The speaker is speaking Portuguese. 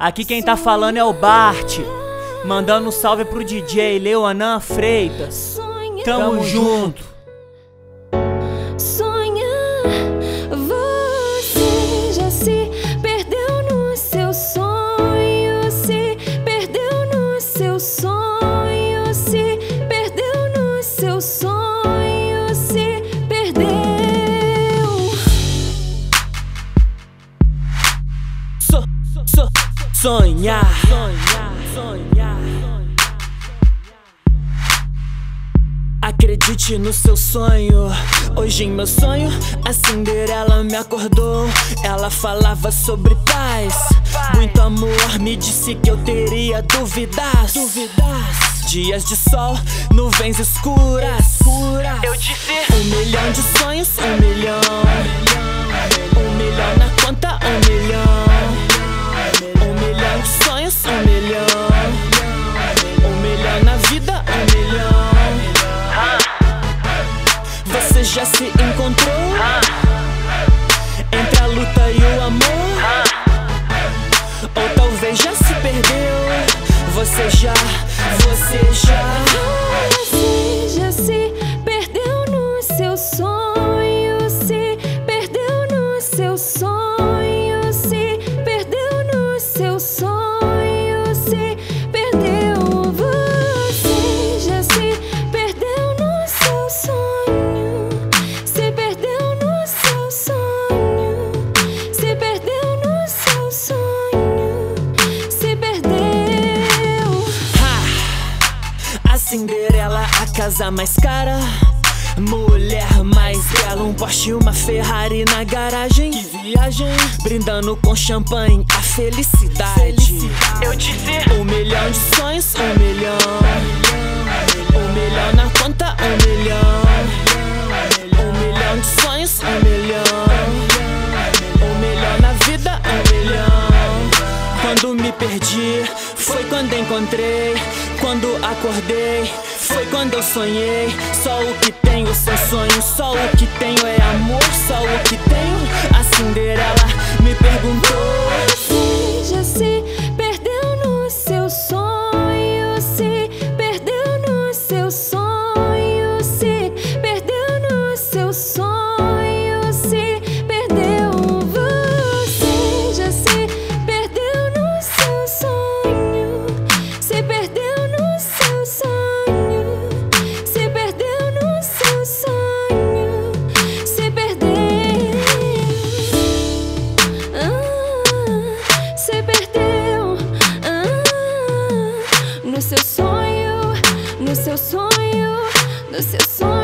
Aqui quem tá falando é o Bart. Mandando um salve pro DJ Leonan Freitas. Tamo, Tamo junto. Sonhar, sonhar, sonhar. Acredite no seu sonho. Hoje em meu sonho, a Cinderela me acordou. Ela falava sobre paz, muito amor. Me disse que eu teria dúvidas. Dúvidas. Dias de sol, nuvens escuras. Eu disse um milhão de sonhos, um milhão. Já se encontrou? Entre a luta e o amor? Ou talvez já se perdeu? Você já, Cinderela, a casa mais cara. Mulher mais bela, um Porsche uma Ferrari na garagem. Que viagem, brindando com champanhe a felicidade. felicidade. Eu disse um milhão de sonhos, um milhão. Quando me perdi, foi quando encontrei quando acordei, foi quando eu sonhei. Só o que tenho são sonhos, só o que tenho é amor, só o que tenho. A Cinderela no seu sonho, no seu sonho.